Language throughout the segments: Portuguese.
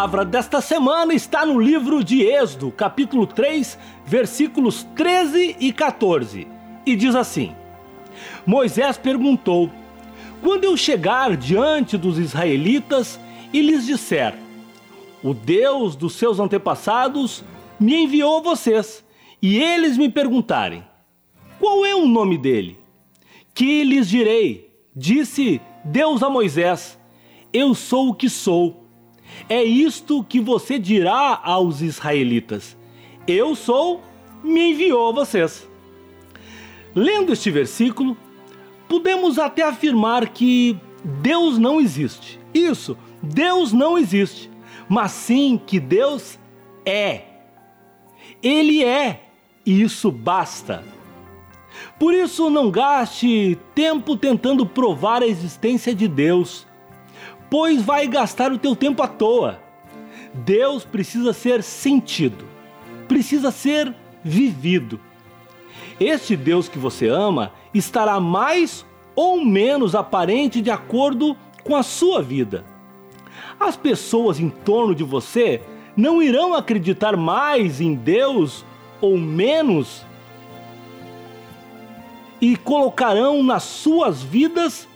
palavra desta semana está no livro de Êxodo, capítulo 3, versículos 13 e 14. E diz assim: Moisés perguntou: Quando eu chegar diante dos israelitas e lhes disser: O Deus dos seus antepassados me enviou vocês, e eles me perguntarem: Qual é o nome dele? Que lhes direi? Disse Deus a Moisés: Eu sou o que sou. É isto que você dirá aos israelitas: Eu sou, me enviou a vocês. Lendo este versículo, podemos até afirmar que Deus não existe. Isso, Deus não existe, mas sim que Deus é. Ele é, e isso basta. Por isso, não gaste tempo tentando provar a existência de Deus pois vai gastar o teu tempo à toa. Deus precisa ser sentido, precisa ser vivido. Este Deus que você ama estará mais ou menos aparente de acordo com a sua vida. As pessoas em torno de você não irão acreditar mais em Deus ou menos e colocarão nas suas vidas,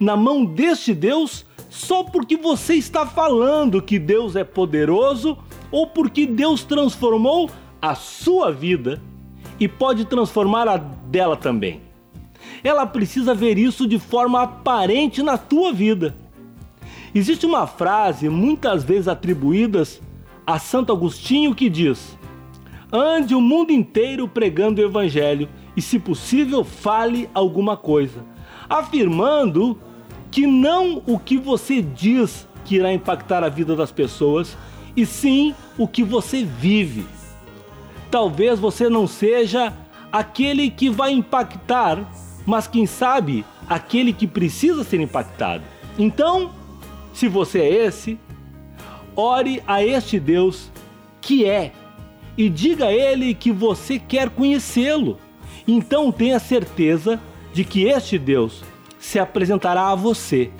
na mão deste Deus, só porque você está falando que Deus é poderoso ou porque Deus transformou a sua vida e pode transformar a dela também. Ela precisa ver isso de forma aparente na tua vida. Existe uma frase muitas vezes atribuída a Santo Agostinho que diz: Ande o mundo inteiro pregando o evangelho e, se possível, fale alguma coisa, afirmando que não o que você diz que irá impactar a vida das pessoas, e sim o que você vive. Talvez você não seja aquele que vai impactar, mas quem sabe aquele que precisa ser impactado. Então, se você é esse, ore a este Deus que é e diga a ele que você quer conhecê-lo. Então tenha certeza de que este Deus se apresentará a você